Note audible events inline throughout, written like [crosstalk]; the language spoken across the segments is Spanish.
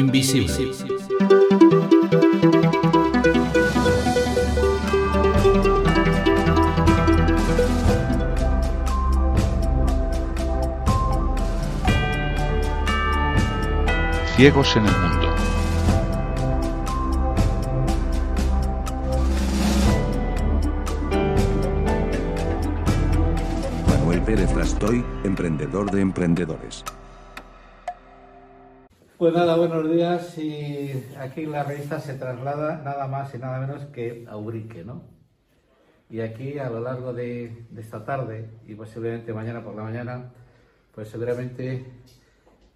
Invisible. Ciegos en el mundo. Manuel Pérez Rastoy, emprendedor de emprendedores. Pues nada, buenos días y aquí la revista se traslada nada más y nada menos que a Ubrique, ¿no? Y aquí a lo largo de, esta tarde y posiblemente mañana por la mañana, pues seguramente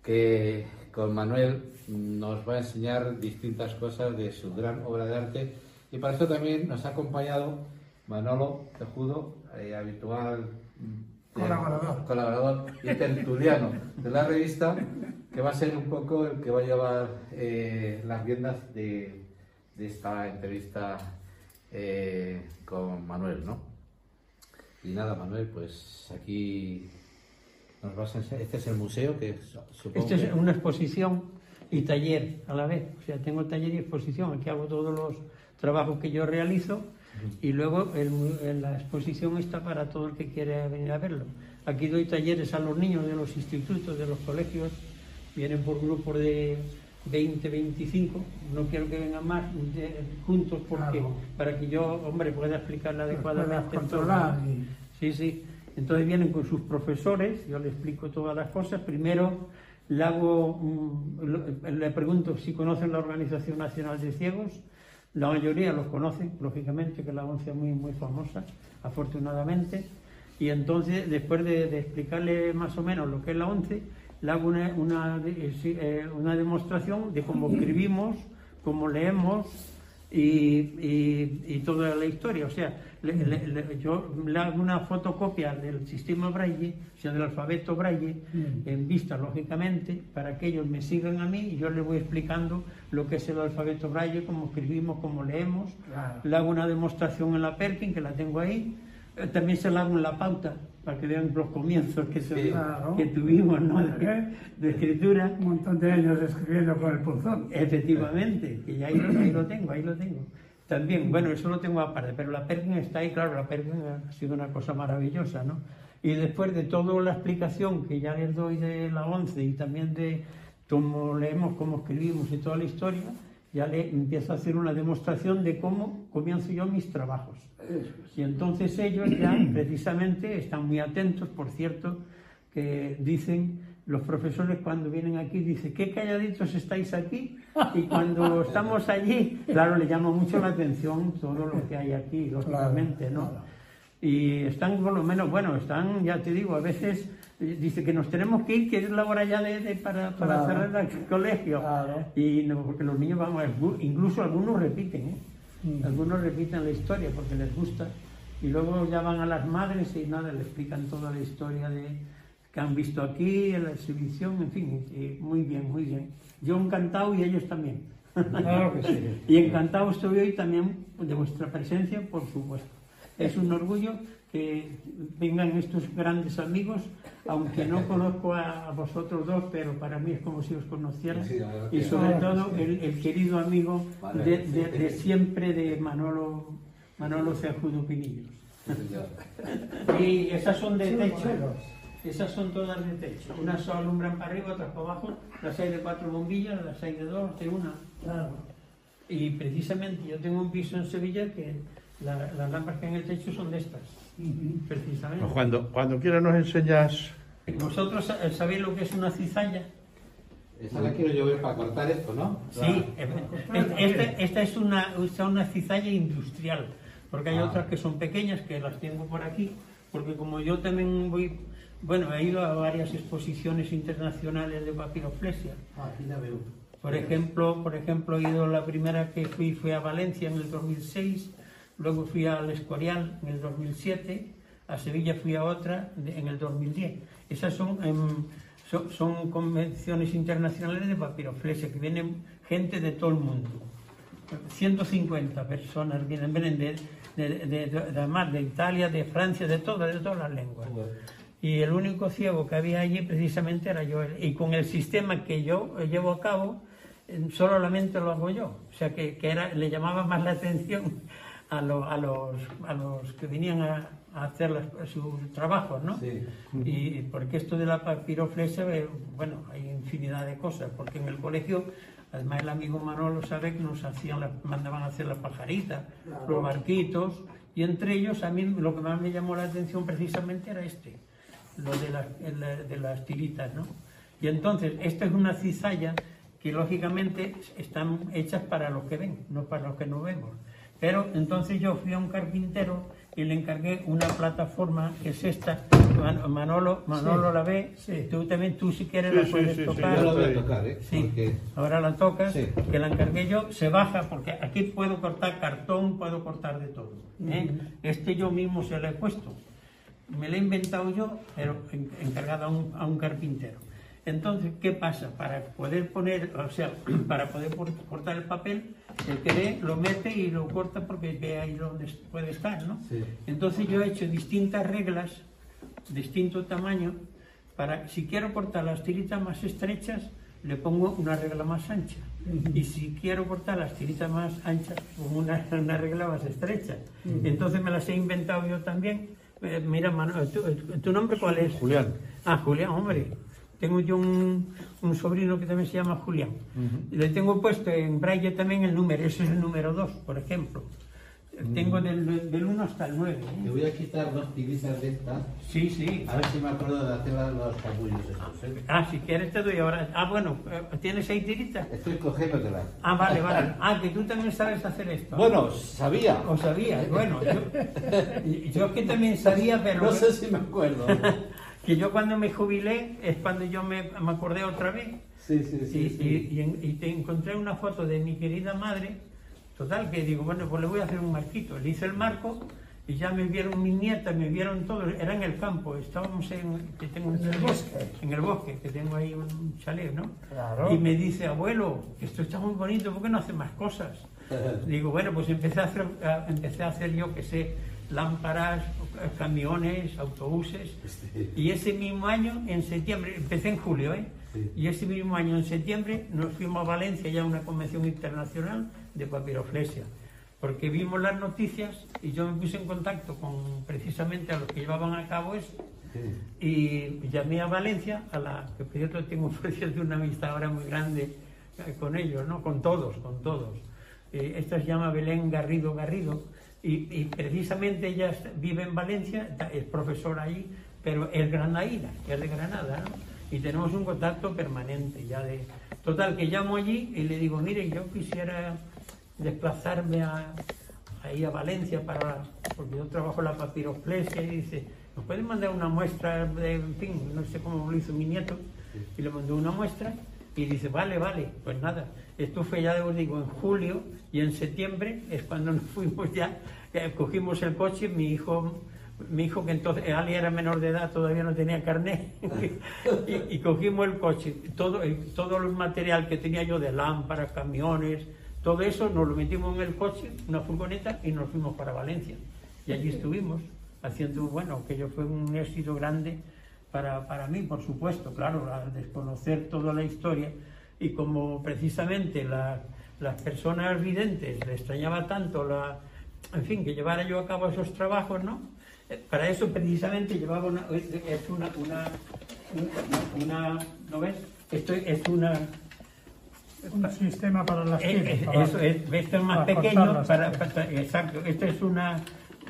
que con Manuel nos va a enseñar distintas cosas de su gran obra de arte y para eso también nos ha acompañado Manolo Tejudo, eh, habitual Colaborador. colaborador y tertuliano de la revista, que va a ser un poco el que va a llevar eh, las riendas de, de esta entrevista eh, con Manuel, ¿no? Y nada, Manuel, pues aquí nos vas a enseñar. Este es el museo que supongo Esta es que- una exposición y taller a la vez. O sea, tengo taller y exposición. Aquí hago todos los trabajos que yo realizo y luego el la exposición está para todo el que quiera venir a verlo. Aquí doy talleres a los niños de los institutos, de los colegios. Vienen por grupos de 20, 25. No quiero que vengan más de- juntos porque Claro. para que yo, hombre, pueda explicarle puedas adecuadamente. controlar y- Sí, sí. Entonces vienen con sus profesores, yo le explico todas las cosas. Primero le hago, mm, le pregunto si conocen la Organización Nacional de Ciegos. La mayoría los conocen, lógicamente, que la ONCE es muy, muy famosa, afortunadamente. Y entonces, después de, de explicarle más o menos lo que es la ONCE, le hago una, una, eh, eh, una demostración de cómo escribimos, cómo leemos, y, y- y toda la historia. O sea, le- le- le- yo le hago una fotocopia del sistema Braille, o sea, del alfabeto Braille, en vista, lógicamente, para que ellos me sigan a mí y yo les voy explicando lo que es el alfabeto Braille, cómo escribimos, cómo leemos. Claro. Le hago una demostración en la Perkin, que la tengo ahí. Eh, También se la hago en la pauta, para que vean los comienzos que, se- Sí. Claro. que tuvimos ¿no? de, escritura. Un montón de años escribiendo con el punzón. Efectivamente, que ya ahí ahí lo tengo, ahí lo tengo. También, bueno, eso lo tengo aparte, pero la Perkin está ahí, claro, la Perkin ha sido una cosa maravillosa, ¿no? Y después de toda la explicación que ya les doy de la 11 y también de cómo leemos, cómo escribimos y toda la historia, ya le empiezo a hacer una demostración de cómo comienzo yo mis trabajos. Y entonces ellos ya precisamente están muy atentos, por cierto, que dicen, los profesores cuando vienen aquí dicen, qué calladitos estáis aquí. Y cuando [laughs] estamos allí, claro, le llama mucho la atención todo lo que hay aquí, lógicamente, ¿no? Y están por lo menos, bueno, están, ya te digo, a veces eh, dice que nos tenemos que ir, que es la hora ya de, de- para, para Claro. cerrar el colegio. Claro. Y no, porque los niños vamos, incluso algunos repiten, ¿eh? Mm. Algunos repiten la historia porque les gusta. Y luego ya van a las madres y nada, le explican toda la historia de que han visto aquí, en la exhibición, en fin, y muy bien, muy bien. Yo encantado y ellos también. Claro que sí. [laughs] Y encantado estoy hoy también de vuestra presencia, por supuesto. Es un orgullo que vengan estos grandes amigos, aunque no [laughs] conozco a, a vosotros dos, pero para mí es como si os conociera. Sí, y sobre Claro que todo sí. el, el querido amigo Vale, de, sí. de- de siempre de Manolo, Manolo Cejudo Pinillos. [laughs] Y esas son de techo. Esas son todas de techo. Unas solo alumbran para arriba, otras para abajo. Las hay de cuatro bombillas, las hay de dos, de una. Claro. Y precisamente yo tengo un piso en Sevilla que la- las lámparas que hay en el techo son de estas. Precisamente. Pues Cuando, cuando quieras nos enseñas ¿Vosotros eh, sabéis lo que es una cizalla? Esa la quiero yo ver para cortar esto, ¿no? Sí, esta, esta es una, es una cizalla industrial, porque hay Ah. otras que son pequeñas que las tengo por aquí, porque como yo también voy, bueno, he ido a varias exposiciones internacionales de papiroflexia. Ah, aquí la veo. Por ejemplo, por ejemplo, he ido la primera que fui fue a Valencia en el 2006, luego fui al Escorial en el 2007, a Sevilla fui a otra en el 2010. Esas son, em, son, son convenciones internacionales de papiroflexia, que vienen gente de todo el mundo. 150 personas vienen, vienen de, de, de- de- además de Italia, de Francia, de todas, de todas las lenguas. Y el único ciego que había allí precisamente era yo. Y con el sistema que yo llevo a cabo, eh, solamente lo hago yo. O sea, que, que era, le llamaba más la atención a, lo- a los, a los que venían a, a hacer las- sus trabajos, ¿no? Sí. Y porque esto de la papiroflexia, eh, bueno, hay infinidad de cosas, porque en el colegio, además el amigo Manolo sabe que nos hacían, la- mandaban a hacer las pajaritas, los barquitos, y entre ellos a mí lo que más me llamó la atención precisamente era este, lo de las, el- de las tiritas, ¿no? Y entonces, esta es una cizalla que lógicamente están hechas para los que ven, no para los que no vemos. Pero entonces yo fui a un carpintero y le encargué una plataforma que es esta. Man- Manolo, Manolo la ve, Sí. tú también, tú si quieres Sí, la puedes sí, sí, tocar. Yo lo voy a tocar, ¿eh? Sí, Porque- ahora la tocas, Sí. que la encargué yo, se baja, porque aquí puedo cortar cartón, puedo cortar de todo. ¿eh? Este yo mismo se lo he puesto. Me lo he inventado yo, pero en- encargado a un, a un carpintero. Entonces, ¿qué pasa? Para poder poner, o sea, [clears throat] para poder cortar el papel, el que ve lo mete y lo corta porque ve ahí donde puede estar, ¿no? Sí. Entonces yo he hecho distintas reglas, distinto tamaño, para, si quiero cortar las tiritas más estrechas, le pongo una regla más ancha. Y si quiero cortar las tiritas más anchas, pongo una, [laughs] una regla más estrecha. Entonces me las he inventado yo también. Eh, mira, Manu- ¿tu, tu nombre cuál es? Julián. Ah, Julián, hombre. Tengo yo un, un sobrino que también se llama Julián. Y le tengo puesto en braille también el número, ese es el número 2, por ejemplo. Tengo del, del 1 hasta el 9. Le voy a quitar dos tiritas de estas, Sí, sí. a ver si me acuerdo de hacer los capullos estos, ¿eh? Ah, si quieres te doy ahora. Ah, bueno, eh, ¿tienes seis tiritas? Estoy cogiéndotelas. Ah, vale, vale. Ah, que tú también sabes hacer esto. Bueno, sabía. O sabías, bueno, yo, [laughs] yo que también sabía, pero No sé si me acuerdo. [laughs] que yo cuando me jubilé es cuando yo me, me acordé otra vez Sí, sí, y, sí. sí. y- y y te encontré una foto de mi querida madre, total, que digo, bueno, pues le voy a hacer un marquito. Le hice el marco y ya me vieron mis nietas, me vieron todos, era en el campo, estábamos en, que tengo un En el bosque. en el bosque, que tengo ahí un chalet, ¿no? Claro. Y me dice, abuelo, esto está muy bonito, ¿por qué no hace más cosas? [laughs] Digo, bueno, pues empecé a hacer, a- empecé a hacer yo que sé, lámparas, camiones, autobuses. Sí. Y ese mismo año, en septiembre, empecé en julio, ¿eh? Sí. Y ese mismo año, en septiembre, nos fuimos a Valencia ya a una convención internacional de papiroflexia. Porque vimos las noticias y yo me puse en contacto con precisamente a los que llevaban a cabo eso. Sí. Y llamé a Valencia, a la que por cierto tengo [laughs] cierto una amistad ahora muy grande eh, con ellos, ¿no? Con todos, con todos. Eh, esta se llama Belén Garrido Garrido y, y precisamente ella vive en Valencia, es profesora ahí, pero es granaína, es de Granada, ¿no? Y tenemos un contacto permanente ya de... Total, que llamo allí y le digo, mire, yo quisiera desplazarme a, ahí a Valencia para porque yo trabajo en la papiroflexia y dice nos pueden mandar una muestra de en fin no sé cómo lo hizo mi nieto y le mandó una muestra y dice vale vale pues nada. Esto fue ya digo en julio y en septiembre es cuando nos fuimos ya cogimos el coche mi hijo mi hijo que entonces Ali era menor de edad todavía no tenía carnet [laughs] y, y cogimos el coche todo todo el material que tenía yo de lámparas camiones todo eso nos lo metimos en el coche, una furgoneta, y nos fuimos para Valencia. Y allí estuvimos, haciendo, bueno, aquello fue un éxito grande para, para mí, por supuesto, claro, al desconocer toda la historia. Y como precisamente la- las personas videntes le extrañaba tanto la, en fin, que llevara yo a cabo esos trabajos, ¿no? Eh, Para eso precisamente llevaba una, es una, una, una, una- ¿no ves? Esto es una, Un sistema para las eh, tiras. eh, para- Eso es, este es más para pequeño, para, para- exacto, esto es una,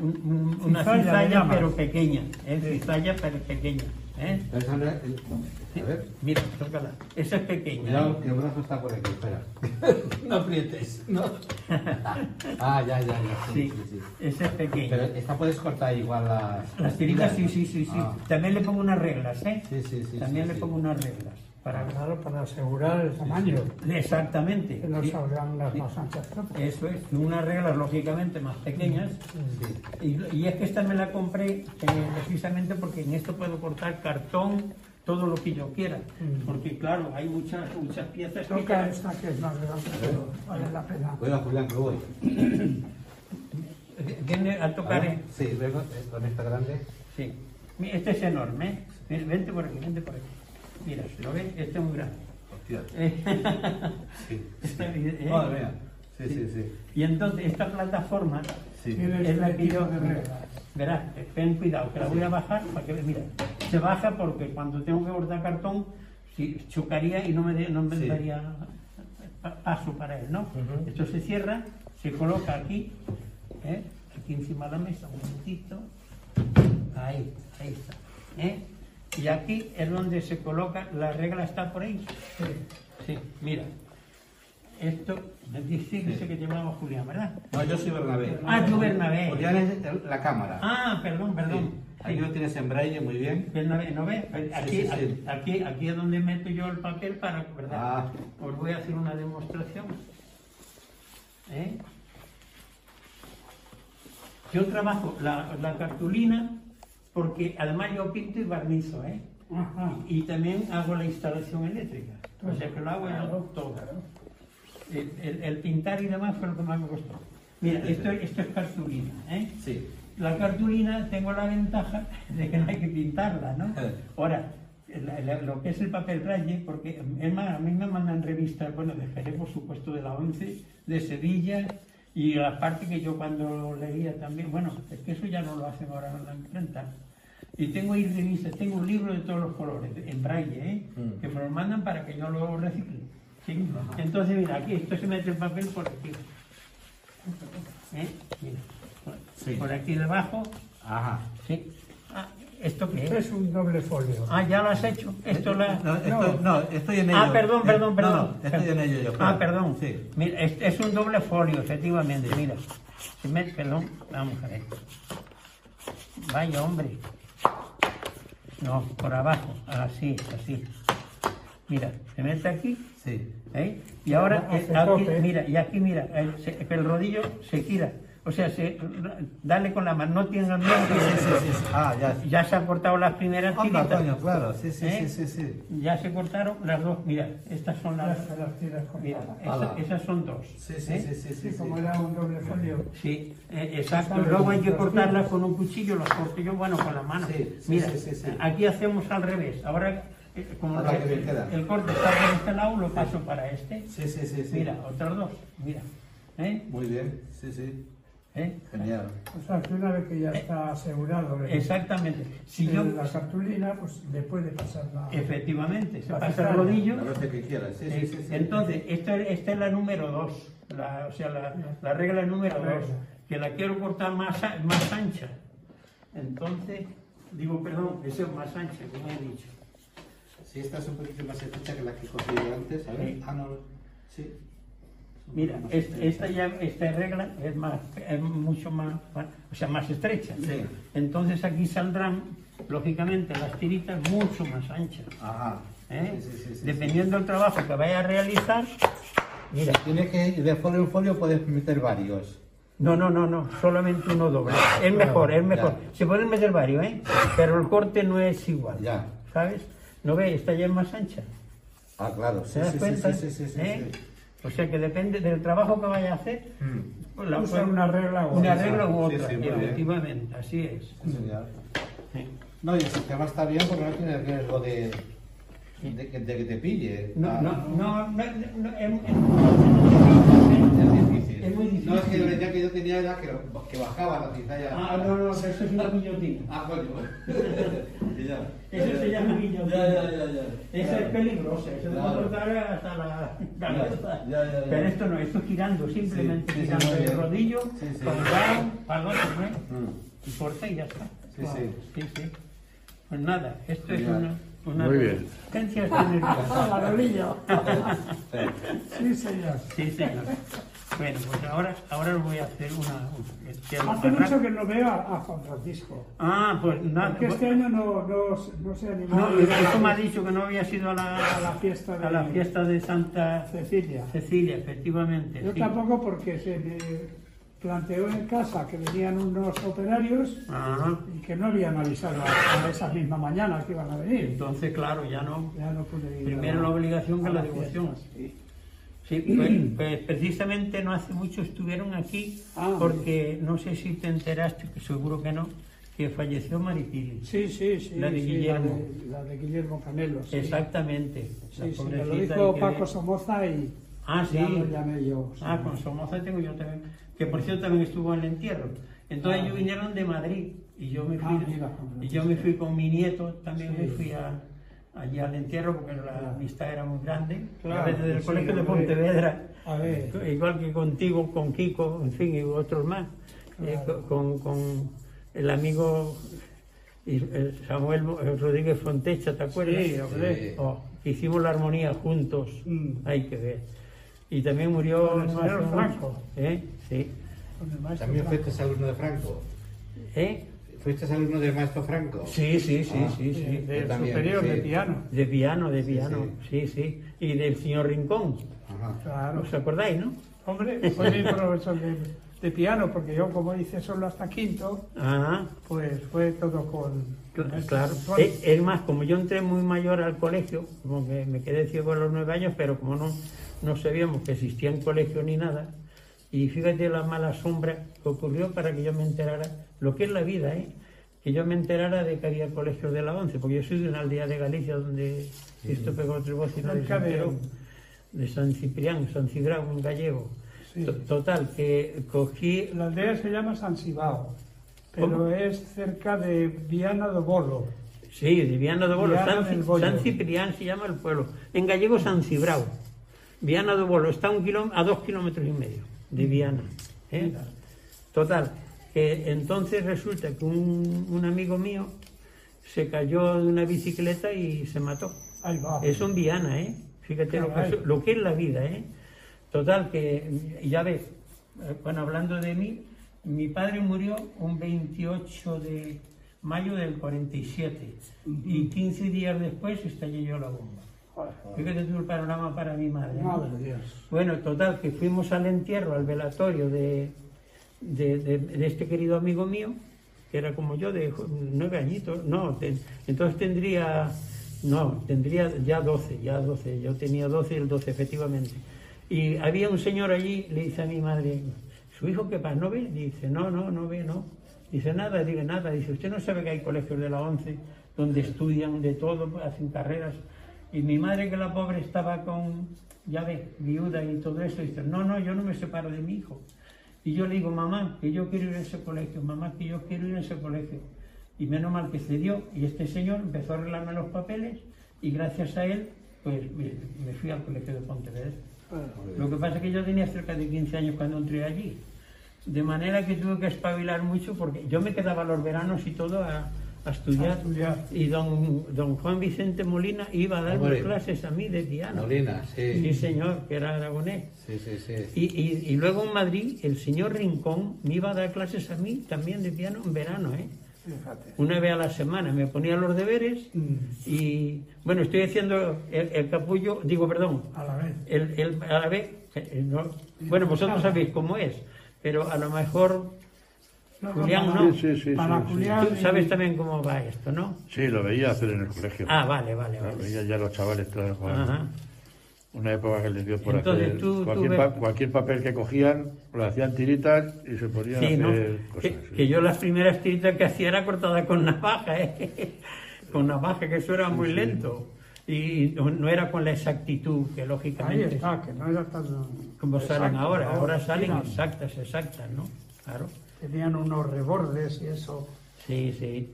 un- un- una Cizalla, cizalla pero pequeña, ¿eh? cizalla pero pequeña. ¿eh? Esa no es- A ver. Mira, tócala, esa es pequeña. Cuidado, que el brazo está por aquí, espera. [laughs] no aprietes, no. [laughs] ah, ya, ya, ya. Sí, Sí, sí, sí. esa es pequeña. Pero esta puedes cortar igual las... Las tiritas, sí, sí, sí, sí. Ah, También le pongo unas reglas, ¿eh? Sí, sí, sí, También sí, le sí. pongo unas reglas. Para... Claro, para asegurar el tamaño. Exactamente. Que no sí. salgan las más anchas que. Eso es, unas reglas lógicamente más pequeñas. sí. Y, y es que esta me la compré eh, precisamente porque en esto puedo cortar cartón, todo lo que yo quiera. Porque claro, hay muchas, muchas piezas que... Toca esta que es más grande, pero vale la pena. Cuidado, Julián, que voy. [coughs] Viene a tocar... eh, Sí, vengo eh, con esta grande. Sí. Este es enorme. Ven- Vente por aquí, vente por aquí. Mira, ¿lo ves? Este es muy grande. Hostia. ¿eh? [laughs] Sí. Bien, ¿eh? Madre mía. Sí, sí, sí. Y entonces esta plataforma es la este que yo... Verás, ten cuidado, que la voy a bajar para que mira, se baja porque cuando tengo que cortar cartón si chocaría y no me, de- no me Sí. daría pa- paso para él, ¿no? Esto se cierra, se coloca aquí, ¿eh? aquí encima de la mesa, un momentito, ahí, ahí está, ¿eh? Y aquí es donde se coloca, la regla está por ahí, sí, mira, esto, me dijiste que te llamaba Julián, ¿verdad? No, yo soy Bernabé. Ah, tú Bernabé. Julián es la cámara. Ah, perdón, perdón. Sí. Ahí lo tienes en braille, muy bien. Bernabé, ¿no ves? Aquí, sí, sí. aquí, aquí es donde meto yo el papel para, ¿verdad? Ah. Os voy a hacer una demostración. ¿Eh? Yo trabajo la, la cartulina porque además yo pinto y barnizo, ¿eh? Ajá. Y también hago la instalación eléctrica. O sea que lo hago yo Claro, todo. claro. El, el- el pintar y demás fue lo que más me costó. Mira, esto, esto es cartulina, ¿eh? Sí. La cartulina tengo la ventaja [laughs] de que no hay que pintarla, ¿no? Eh. Ahora, la- la- lo que es el papel braille, porque es más, a mí me mandan revistas, bueno, de Jerez, por supuesto, de la ONCE, de Sevilla, y la parte que yo cuando leía también, bueno, es que eso ya no lo hacen ahora en la imprenta. Y tengo ahí revistas, tengo un libro de todos los colores, en braille, ¿eh? Mm. que me lo mandan para que yo lo recicle. ¿sí? Entonces, mira, aquí esto se mete el papel por aquí. ¿Eh? Mira, por- Sí. por aquí debajo, Ajá. sí. Ah, ¿Esto qué Esto es? es un doble folio. Ah, ya lo has hecho. Esto la... No, estoy, no, estoy en ello. Ah, perdón, Eh, perdón, perdón. No, no, estoy en ello yo. Ah, claro. perdón. Sí. Mira, es, es un doble folio, efectivamente, mira. Si me, perdón, vamos a ver. Vaya, hombre. No, por abajo, así, así. Mira, se mete aquí, Sí. ¿eh? Y ahora, eh, aquí, mira, y aquí, mira, el, el rodillo se gira. O sea, se, dale con la mano, no tienes miedo. Sí, sí, sí, sí. Ah, ya. Ya se han cortado las primeras Anda, tiritas. coño, claro. Sí, sí, ¿Eh? sí, sí, sí. Ya se cortaron las dos. Mira, estas son las. se las tiras con Mira, esa- esas son dos. Sí, sí, ¿eh? sí, sí, sí. Sí, como era un doble folio. Sí, eh, exacto. Luego hay que los cortarlas con un cuchillo, las corto yo, bueno, con la mano. Sí, sí, Mira, sí, sí, sí. aquí hacemos al revés. Ahora, eh, como Ahora el, que bien queda. el corte está por este lado, lo paso para este. Sí, sí, sí, sí. Mira, otros dos. Mira. ¿Eh? Muy bien. Sí, sí. ¿Eh? Genial. O sea, que una vez que ya está asegurado el- Exactamente. Si yo, la cartulina, pues le puede pasar la... efectivamente, se La pasa el rodillo. La veces que quieras. Sí, sí, sí. sí. Entonces, esta, esta es la número dos, la, o sea, la, la regla número La dos, regla. que la quiero cortar más, más ancha. Entonces, digo, perdón, que sea más ancha, como he dicho. Sí, esta es un poquito más estrecha que la que cogí antes. A ver. Sí. Ah, no. Sí. Mira, Más es- estrecha. esta, ya, esta regla es, más, es mucho más, o sea, más estrecha. Sí. Entonces aquí saldrán, lógicamente, las tiritas mucho más anchas. Ajá. ¿eh? Sí, sí, Dependiendo del trabajo que vaya a realizar, mira, Tiene que, de folio en folio puedes meter varios. No, no, no, no, solamente uno doble. Es mejor, es mejor. Ya. Se pueden meter varios, ¿eh? Pero el corte no es igual. Ya. ¿Sabes? ¿No ves? Esta ya es más ancha. Ah, claro. Sí, ¿Te das cuenta? sí, sí, sí, sí, ¿Eh? O sea que depende del trabajo que vaya a hacer. Mm. pues la Usa una regla u Una otra. regla u otra, sí, efectivamente, así es. Sí. No, y el sistema está bien porque no tiene riesgo de, de, que, de que te pille. No, Ah, no, no, no, no, es, Es difícil. Es muy difícil. No, es que la que yo tenía era que, que bajaba la cizalla. Ah, no, no, eso es una guillotina. Ah, coño. [laughs] [laughs] Ya. Eso se llama guillotina. Ya, ya, ya, ya. Esa es peligrosa, eso te Claro. puede cortar hasta la cabeza. Ya, ya, ya. Pero esto no, esto girando, simplemente Sí, sí, girando el bien. rodillo, Sí, sí. para un lado, para el otro, ¿no? Mm. Y corta y ya está. Sí, sí. sí, sí. Pues nada, esto es una, una Muy bien. ¡Ah, la rolillo! [laughs] Sí. Sí, señor. Sí, señor. Bueno, pues ahora, ahora os voy a hacer una... Hace mucho que no veo a, a Juan Francisco. Ah, pues nada. Porque este año no, no, no se animó No, eso me ha dicho que no había sido a la, a la fiesta de a la fiesta de Santa Cecilia. Cecilia, efectivamente. Yo sí. tampoco porque se me planteó en casa que venían unos operarios Ajá. y que no habían avisado a, esa misma mañana que iban a venir. Entonces, claro, ya no. Ya no pude ir. Primero la obligación que la devoción. Sí, [clears throat] pues, pues precisamente no hace mucho estuvieron aquí Ah. porque no sé si te enteraste, que seguro que no, que falleció Maripili. Sí, sí, sí. La de sí, Guillermo. de, la de Guillermo Canelo. Sí. Exactamente. Sí, sí, me lo dijo Paco Somoza y Ah, sí. ya lo llamé yo. sí. Ah, con Somoza tengo yo también. Que por cierto también estuvo en el entierro. Entonces Ah. ellos vinieron de Madrid y yo me fui, Ah, mira, con y yo me fui con mi nieto, también Sí. me fui a, allí al entierro porque la amistad era muy grande. Claro, a veces del sí, colegio de. Pontevedra, A ver. igual que contigo, con Kiko, en fin, y otros más. Eh, con, con el amigo Samuel eh, Rodríguez Fontecha, ¿te acuerdas? Sí, hombre. Sí. Oh, hicimos la armonía juntos, Mm. hay que ver. Y también murió Con el mucho. Franco. ¿Eh? Sí. Con el maestro También Franco. fuiste alumno de Franco. ¿Eh? ¿Fuiste alumno del maestro Franco? Sí, sí, sí, Ah, sí, Sí, también, superior sí. de piano. De piano, de piano, sí, sí. Y del señor Rincón, Ajá. Claro. ¿os acordáis, no? Hombre, fue mi profesor de, de piano, porque yo como hice solo hasta quinto, Ah, pues fue todo con... claro. puntuales. Es, es más, como yo entré muy mayor al colegio, como que me quedé ciego a los nueve años, pero como no, no sabíamos que existía en colegio ni nada, y fíjate la mala sombra que ocurrió para que yo me enterara lo que es la vida, ¿eh? Que yo me enterara de que había colegios de la ONCE, porque yo soy de una aldea de Galicia donde esto pegó se Cerca de- enteró. de San Ciprián, San Cibrao, un gallego. Sí. To- Total, que cogí... La aldea se llama San Sibao, pero ¿Cómo? es cerca de Viana do Bolo. Sí, de Viana do Bolo. Viana San. San Ciprián se llama el pueblo. En gallego, San Cibrao. Viana do Bolo está un a dos kilómetros y medio de Viana. ¿eh? Total, que entonces resulta que un, un amigo mío se cayó de una bicicleta y se mató. Ahí va. Eso en Viana, ¿eh? Fíjate lo que, es, lo que es la vida, ¿eh? Total, que ya ves, bueno, hablando de mí, mi padre murió un 28 de mayo del 47 y 15 días después estallé yo la bomba. Fíjate tú el panorama para mi madre. ¿no? Madre Dios. Bueno, total, que fuimos al entierro, al velatorio de, de, de- de este querido amigo mío, que era como yo, de nueve añitos. No, entonces tendría, no, tendría ya doce, ya doce. Yo tenía doce y el doce, efectivamente. Y había un señor allí, le dice a mi madre, ¿su hijo qué pasa? ¿No ve? Dice, no, no, no ve, no. Dice, nada, dice, nada. Dice, ¿usted no sabe que hay colegios de la ONCE donde estudian de todo, hacen carreras? Y mi madre, que la pobre estaba con, ya ve, viuda y todo eso, dice, no, no, yo no me separo de mi hijo. Y yo le digo, mamá, que yo quiero ir a ese colegio, mamá, que yo quiero ir a ese colegio. Y menos mal que cedió. Y este señor empezó a arreglarme los papeles y gracias a él, pues me, me fui al colegio de Pontevedra. Lo que pasa es que yo tenía cerca de 15 años cuando entré allí. De manera que tuve que espabilar mucho porque yo me quedaba los veranos y todo a estudiar. A estudiar. Y don, don Juan Vicente Molina iba a darme Hombre. clases a mí de piano. Molina, sí. Sí, señor, que era aragonés. Sí, sí, sí. Y, y- y luego en Madrid, el señor Rincón me iba a dar clases a mí también de piano en verano, ¿eh? Fíjate. Una vez a la semana me ponía los deberes Mm. y, bueno, estoy haciendo el, el capullo, digo, perdón, A la vez. el, el- a la vez, eh, no- bueno, vosotros sabéis cómo es, pero a lo mejor, Julián, para- ¿no? Sí, sí, sí, Para sí. Julián. tú y- sabes también cómo va esto, ¿no? Sí, lo veía hacer en el colegio. Ah, vale, vale, Lo vale. veía ya los chavales trabajando. Ajá. Una época que les dio por Entonces, hacer tú- tú cualquier, ves- pa- cualquier papel que cogían, lo hacían tiritas y se ponían Sí, a ¿no? hacer cosas. Que, sí. que yo las primeras tiritas que hacía era cortada con navaja, ¿eh? [laughs] con navaja, que eso era muy lento. Y no, no era con la exactitud que Ahí lógicamente, está, que no era tan. como salen exacto, ahora. Ahora salen exactas, exactas, ¿no? Claro. Tenían unos rebordes y eso. Sí, sí.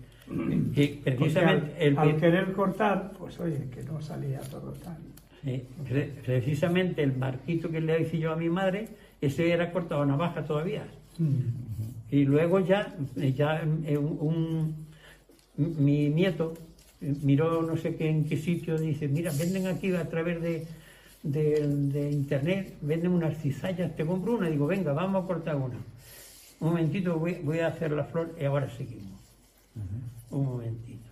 Y precisamente al, el, al querer cortar, pues oye, que no salía todo tan. sí, pre- precisamente el marquito que le hice yo a mi madre, ese era cortado a navaja todavía. Y luego ya, ya eh, un, un- mi nieto miró no sé qué en qué sitio, dice, mira, venden aquí a través de, de, de internet, venden unas cizallas, te compro una, digo, venga, vamos a cortar una. Un momentito, voy, voy a hacer la flor y ahora seguimos. Un momentito.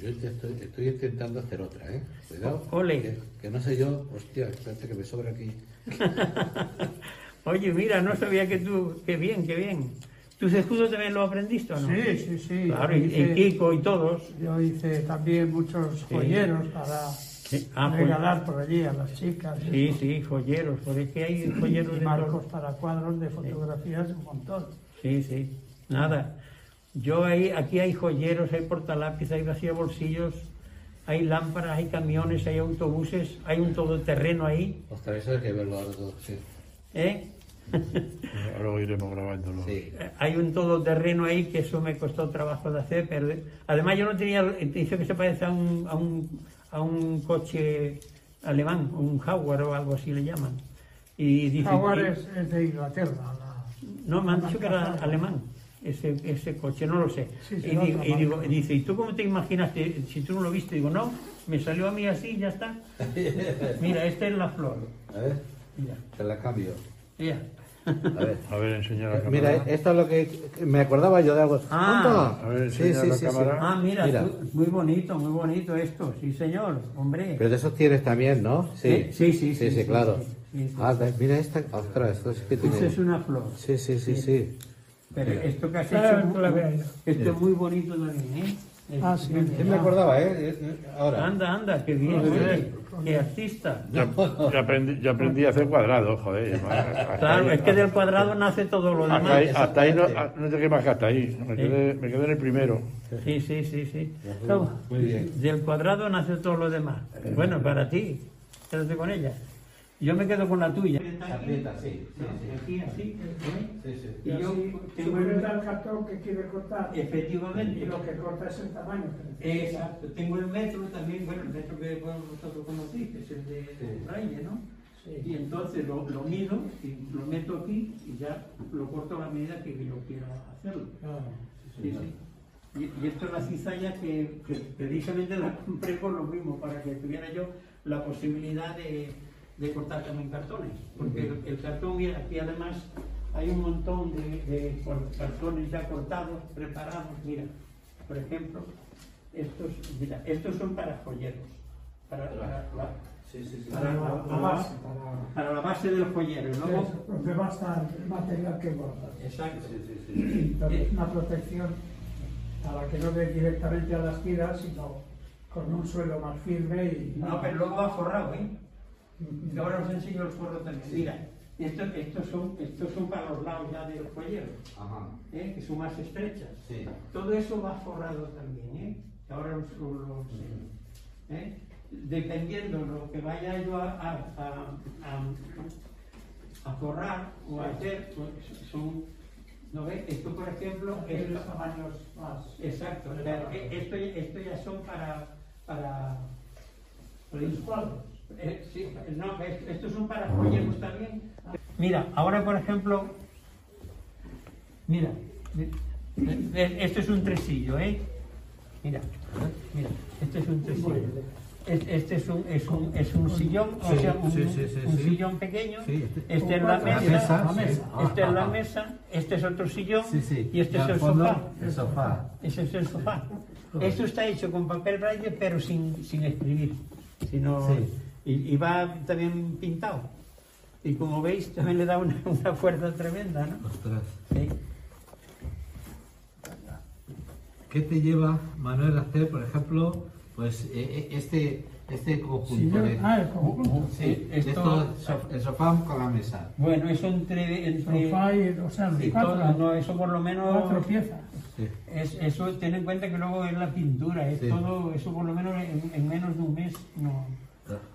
Yo te estoy, estoy intentando hacer otra, ¿eh? Cuidado. Ole. Que, que no sé yo. Hostia, espérate que me sobra aquí. [laughs] Oye, mira, no sabía que tú, qué bien, qué bien. ¿Tus escudos también lo aprendiste o no? Sí, sí, sí. Claro, y, Kiko y todos. Yo hice también muchos joyeros para Sí, ah, joy- regalar por allí a las chicas. Sí, eso. sí, joyeros, porque hay joyeros Y de marcos para cuadros de fotografías un montón. Sí, sí, nada. Yo ahí, aquí hay joyeros, hay portalápiz, hay vacía bolsillos, hay lámparas, hay camiones, hay autobuses, hay un todoterreno ahí, Ostras, eso hay que verlo ahora todo, sí. ¿eh? [laughs] Luego iremos grabándolo. Sí. Hay un todoterreno ahí que eso me costó trabajo de hacer, pero además yo no tenía, dice que se parece a un, a un, a un coche alemán, un Jaguar o algo así le llaman. Y dice, Jaguar es, es de Inglaterra. la- no, me han dicho que era alemán ese, ese coche, no lo sé. Sí, sí, y, digo, digo- dice, ¿y tú cómo te imaginaste? Si tú no lo viste, digo, no, me salió a mí así, ya está. [laughs] Mira, esta es la flor. A ver, Mira, te la cambio. mira. A ver. A ver, enseña la cámara. Mira, esto es lo que me acordaba yo de algo. Ah. A ver, sí, sí, la sí, sí. cámara. Ah, mira, Mira. tú- muy bonito, muy bonito esto, sí señor, hombre. Pero de esos tienes también, ¿no? Sí, Eh, sí, sí, sí, sí, sí, claro. sí, sí, sí. Ah, mira esta, ostras, esto es que Esta tiene. es una flor. Sí, sí, sí, sí. Pero Mira. esto que has hecho, esto es muy bonito también, ¿eh? Ah, sí. Sí me acordaba, ¿eh? Ahora. Anda, anda, qué bien, qué artista. Ya, ya aprendí, ya aprendí a hacer cuadrados, joder. [laughs] Hasta Claro, ahí- es que del cuadrado nace todo lo Hasta ahí, demás. hasta ahí no, ah, no llegué más que hasta ahí. Me quedé, me quedé en el primero. Sí, sí, sí, sí. Muy bien. Del cuadrado nace todo lo demás. Bueno, para ti, quédate con ella. Yo me quedo con la tuya. Aprieta, sí, sí, Aquí, así, sí, sí. Y Y yo tengo el- cartón que quiere cortar y Efectivamente. lo que corta es el tamaño. Exacto, tengo el metro también, bueno, el metro que bueno, vosotros conocéis, que es el de Sí. Braille, ¿no? Sí. Y entonces lo, lo mido y lo meto aquí y ya lo corto a la medida que yo quiera hacerlo. Ah, Sí, sí. Y, y esto es la cizalla que, que precisamente la compré por lo mismo, para que tuviera yo la posibilidad de, de cortar también cartones. Porque el, el cartón, mira, aquí además hay un montón de, de cartones ya cortados, preparados. Mira, por ejemplo, estos, mira, estos son para joyeros. Para, para, la, Sí, sí, sí. para, Para la, la, la base, para, para la base del joyero. y Luego, es donde va a estar el material que guardas. exacto. Entonces, una protección para que no dé directamente a las tiras, sino con un suelo más firme y No, pero luego va forrado, ¿eh? Y ahora os enseño el forro también. Mira, estos, estos, son, estos son para los lados ya del joyero, Ajá. ¿eh? que son más estrechas. Sí. Todo eso va forrado también, ¿eh? Que Ahora os, lo enseño. ¿eh? Dependiendo lo que vaya yo a, a, a- a- a forrar o a hacer, pues son... ¿No ves? Esto, por ejemplo, es aquellos tamaños más. Exacto, pero e- esto, esto ya son para... para Los cuadros. Eh, sí, no, est- estos son para joyeros también. Mira, ahora por ejemplo, mira, eh, esto es un tresillo, ¿eh? Mira, mira, este es un tresillo. Es- Este es un, es un, es un sillón, o sea, un, sí, sí, sí, un sí. sillón pequeño. Sí, este- Este es la La mesa, mesa, la sí. mesa. este es la mesa, este es otro sillón Sí, sí. y este Y es el fondo, sofá. El sofá. Ese es el sofá. Esto está hecho con papel braille, pero sin, sin escribir. Sino, Sí. Y, y va también pintado. Y como veis, también le da una, [laughs] una fuerza tremenda, ¿no? Ostras. Sí. ¿Qué te lleva, Manuel, a hacer, por ejemplo, pues eh, eh, este, este conjunto? de- Sillón, ah, el conjunto. Sí, Esto- esto, sof- el sofá con la mesa. Bueno, eso entre... entre Sofá y, o sea, los cuatro, todo, no, eso por lo menos... cuatro piezas. Sí. Es, eso ten en cuenta que luego es la pintura, es Sí. todo, eso por lo menos en, en menos de un mes no...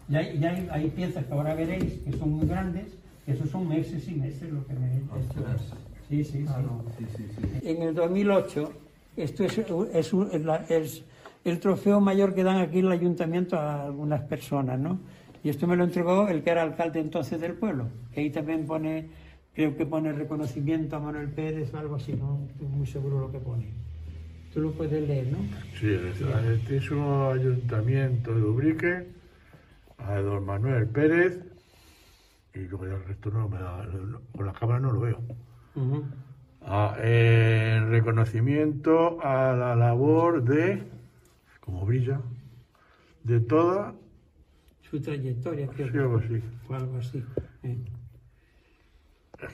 Ya, hay- ya hay, hay piezas que ahora veréis que son muy grandes, esos son meses y meses lo que me Ostras. Sí, sí, sí. Sí, sí, sí. En el 2008, esto es, es es la- es el trofeo mayor que dan aquí en el ayuntamiento a algunas personas, ¿no? Y esto me lo entregó el que era alcalde entonces del pueblo. Que ahí también pone, creo que pone reconocimiento a Manuel Pérez o algo así, no estoy muy seguro lo que pone. Tú lo puedes leer, ¿no? Sí, el altísimo ayuntamiento de Ubrique, a don Manuel Pérez, y luego ya el resto no me da, con la cámara no lo veo. Ah, en reconocimiento a la labor de, como brilla, de toda, Su trayectoria, creo. sí, algo así. o algo así. eh.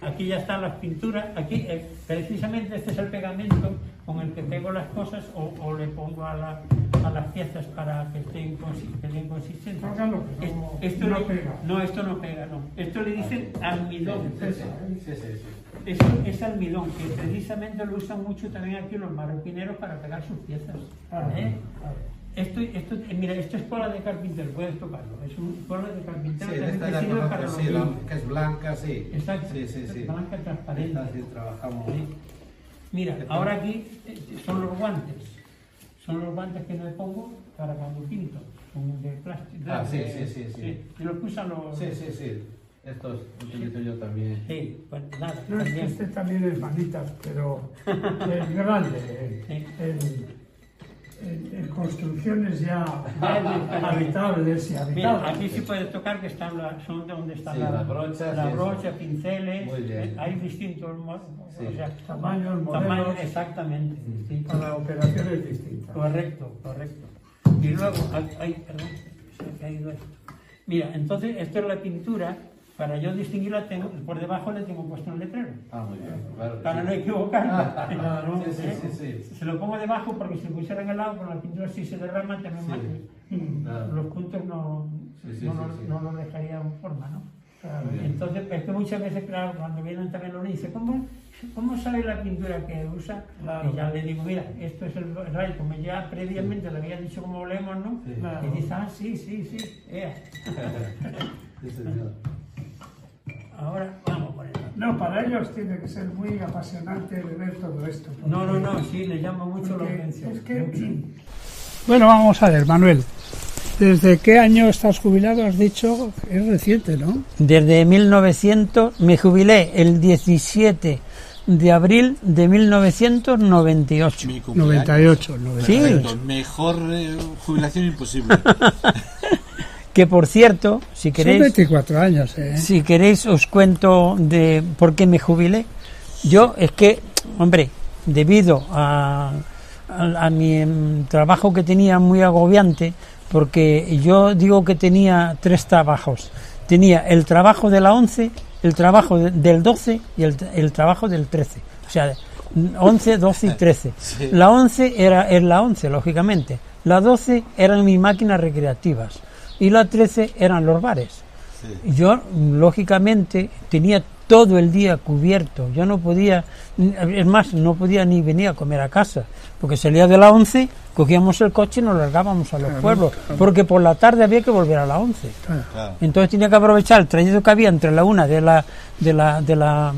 Aquí ya están las pinturas. Aquí, eh, precisamente, este es el pegamento con el que pego las cosas o, o le pongo a, la- a las piezas para que estén, consi- que den consistencia. Póngalo, que Es- no- esto no le- pega. No, esto no pega, no. Esto le dicen almidón. Esa, ¿eh? Sí, sí, sí. es, es almidón, que precisamente lo usan mucho también aquí los marroquineros para pegar sus piezas. Ah, ¿eh? ah. Esto, esto, mira, esto es cola de carpintero, puedes tocarlo. Es un cola de carpintero Sí, esta que la sirve para sí, la- que es blanca, sí. Exacto, Sí, sí, sí. blanca transparente. Esta sí trabajamos. Sí. Mira, ahora aquí eh, son los guantes. Son los guantes que me pongo para cuando pinto. Son de plástico. Ah, sí, de- sí, sí, sí. Y los que usan los... Sí, sí, sí. Estos utilizo yo también. Sí, pues nada, No, es que también. este también es manitas, pero el grande, Sí. en, en- en construcciones ya habitables y Mira, habitables. aquí sí puedes tocar que están la, son de donde están Sí, la, brocha, pinceles, eh, hay distintos Sí. o sea, Tamaños, modelos. exactamente. sí. Cada operación es distinta. Correcto, correcto. Y luego, ay, ay, perdón, se ha caído esto. Mira, entonces esto es la pintura, para yo distinguirla, tengo, por debajo le tengo puesto un letrero. Ah, muy bien. Claro Para sí. no equivocarme. [laughs] Claro, sí, sí, ¿eh? sí, sí. Se lo pongo debajo porque si lo pusiera en el lado, con la pintura si se derrama, también Sí. más- Claro. los puntos no, Sí, sí, no, sí, lo- sí. no lo dejarían forma, ¿no? Claro. Entonces, es que muchas veces, claro, cuando vienen también los niños, dice, ¿cómo, ¿cómo sabe la pintura que usa? Claro. Y ya le digo, mira, esto es el rayo, como ya previamente le había dicho cómo leemos, ¿no? Sí. Claro. Y dice, ah, sí, sí, sí, ea. [laughs] Sí, señor. Ahora vamos a ponerlo. No, para ellos tiene que ser muy apasionante de ver todo esto. No, no, no, sí, le llama mucho la atención. es que- Bueno, vamos a ver, Manuel. ¿Desde qué año estás jubilado? Has dicho, es reciente, ¿no? Desde 1900, me jubilé el 17 de abril de 1998. Mi cumpleaños. 98, 98. Sí. Mejor eh, jubilación imposible. [laughs] Que por cierto, si Son queréis, 24 años, ¿eh? si queréis os cuento de por qué me jubilé. Yo es que, hombre, debido a, a, a mi em, trabajo que tenía muy agobiante, porque yo digo que tenía tres trabajos. Tenía el trabajo de la 11, el trabajo de- del 12 y el, el trabajo del 13. O sea, 11, 12 y 13. [laughs] Sí. La 11 era, es la 11, lógicamente. La 12 eran mis máquinas recreativas. Y la 13 eran los bares. Sí. Yo, lógicamente, tenía todo el día cubierto. Yo no podía, es más, no podía ni venir a comer a casa. Porque salía de la 11, cogíamos el coche y nos largábamos a los pueblos. Porque por la tarde había que volver a la 11. Claro. Entonces tenía que aprovechar el trayecto que había entre la una de la, de la, de la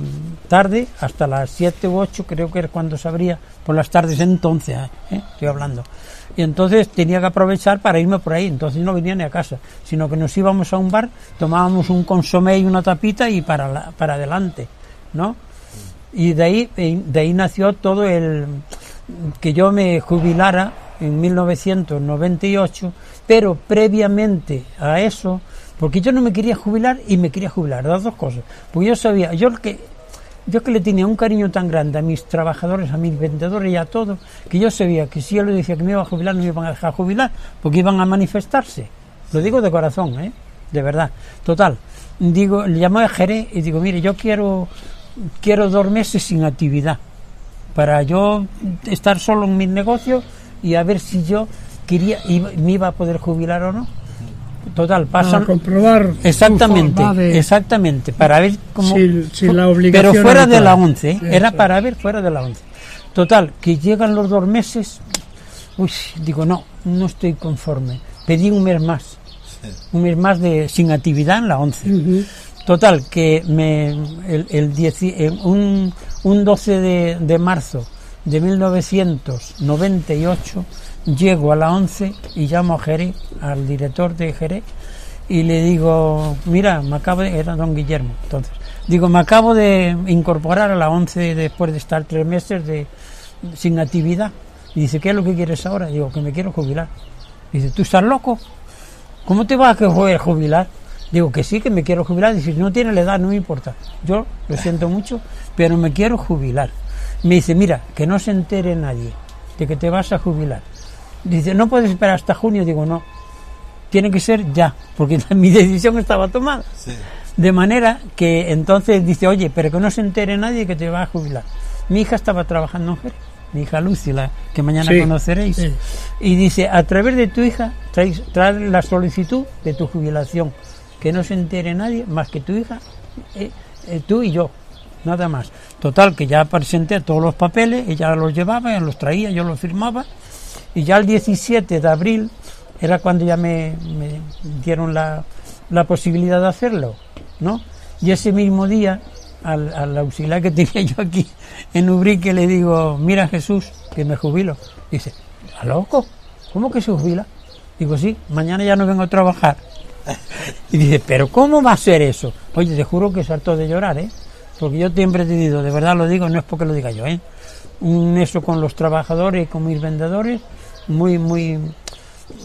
tarde hasta las 7 u 8, creo que era cuando se abría por las tardes entonces, ¿eh? estoy hablando. Y entonces tenía que aprovechar para irme por ahí, entonces no venía ni a casa, sino que nos íbamos a un bar, tomábamos un consomé y una tapita y para, la- para adelante, ¿no? Y de ahí, de ahí nació todo el que yo me jubilara en 1998, pero previamente a eso, porque yo no me quería jubilar y me quería jubilar, las dos cosas. Porque yo sabía, yo el que yo que le tenía un cariño tan grande a mis trabajadores, a mis vendedores y a todo, que yo sabía que si yo le decía que me iba a jubilar, no me iban a dejar jubilar, porque iban a manifestarse. Lo digo de corazón, ¿eh? De verdad. Total. Digo, le llamé a Jerez y digo, mire, yo quiero, quiero dos meses sin actividad para yo estar solo en mis negocios y a ver si yo quería me iba a poder jubilar o no. Total, Para pasan comprobar tu exactamente, forma de- exactamente, para ver cómo sin la obligación pero fuera de la 11, ¿eh? Era para ver fuera de la 11. Total, que llegan los dos meses, uy, digo, no, no estoy conforme. Pedí un mes más, un mes más de sin actividad en la 11. Ujú. Total, que me, el, el dieci- un, un 12 de, de marzo de 1998 llego a la 11 y llamo a Jerez, al director de Jerez, y le digo, mira, me acabo de, era don Guillermo, entonces, digo, me acabo de incorporar a la 11 después de estar tres meses de, sin actividad. Y dice, ¿qué es lo que quieres ahora? Digo, que me quiero jubilar. Dice, ¿tú estás loco? ¿Cómo te vas a jubilar? Digo que sí, que me quiero jubilar. Dice, no tiene la edad, no me importa. Yo lo siento mucho, pero me quiero jubilar. Me dice, mira, que no se entere nadie de que te vas a jubilar. Dice, no puedes esperar hasta junio. Digo, no, tiene que ser ya, porque [laughs] mi decisión estaba tomada. Sí. De manera que entonces dice, oye, pero que no se entere nadie que te vas a jubilar. Mi hija estaba trabajando en Jerez, mi hija Lucy, la que mañana Sí, conoceréis. sí. Y dice, a través de tu hija, traes, trae la solicitud de tu jubilación. Que no se entere nadie más que tu hija, eh, eh, tú y yo. nada más. Total, que ya presenté todos los papeles, ella los llevaba, ella los traía, yo los firmaba, y ya el 17 de abril era cuando ya me, me dieron la, la posibilidad de hacerlo, ¿no? Y ese mismo día, al, al auxiliar que [laughs] tenía yo aquí en Ubrique, le digo, mira Jesús, que me jubilo. Dice, ¿a loco? ¿Cómo que se jubila? Digo, sí, mañana ya no vengo a trabajar. [laughs] Y dice, ¿pero cómo va a ser eso? Oye, te juro que saltó de llorar, ¿eh? Porque yo siempre he tenido, de verdad lo digo, no es porque lo diga yo, ¿eh? Eso con los trabajadores y con mis vendedores, muy, muy,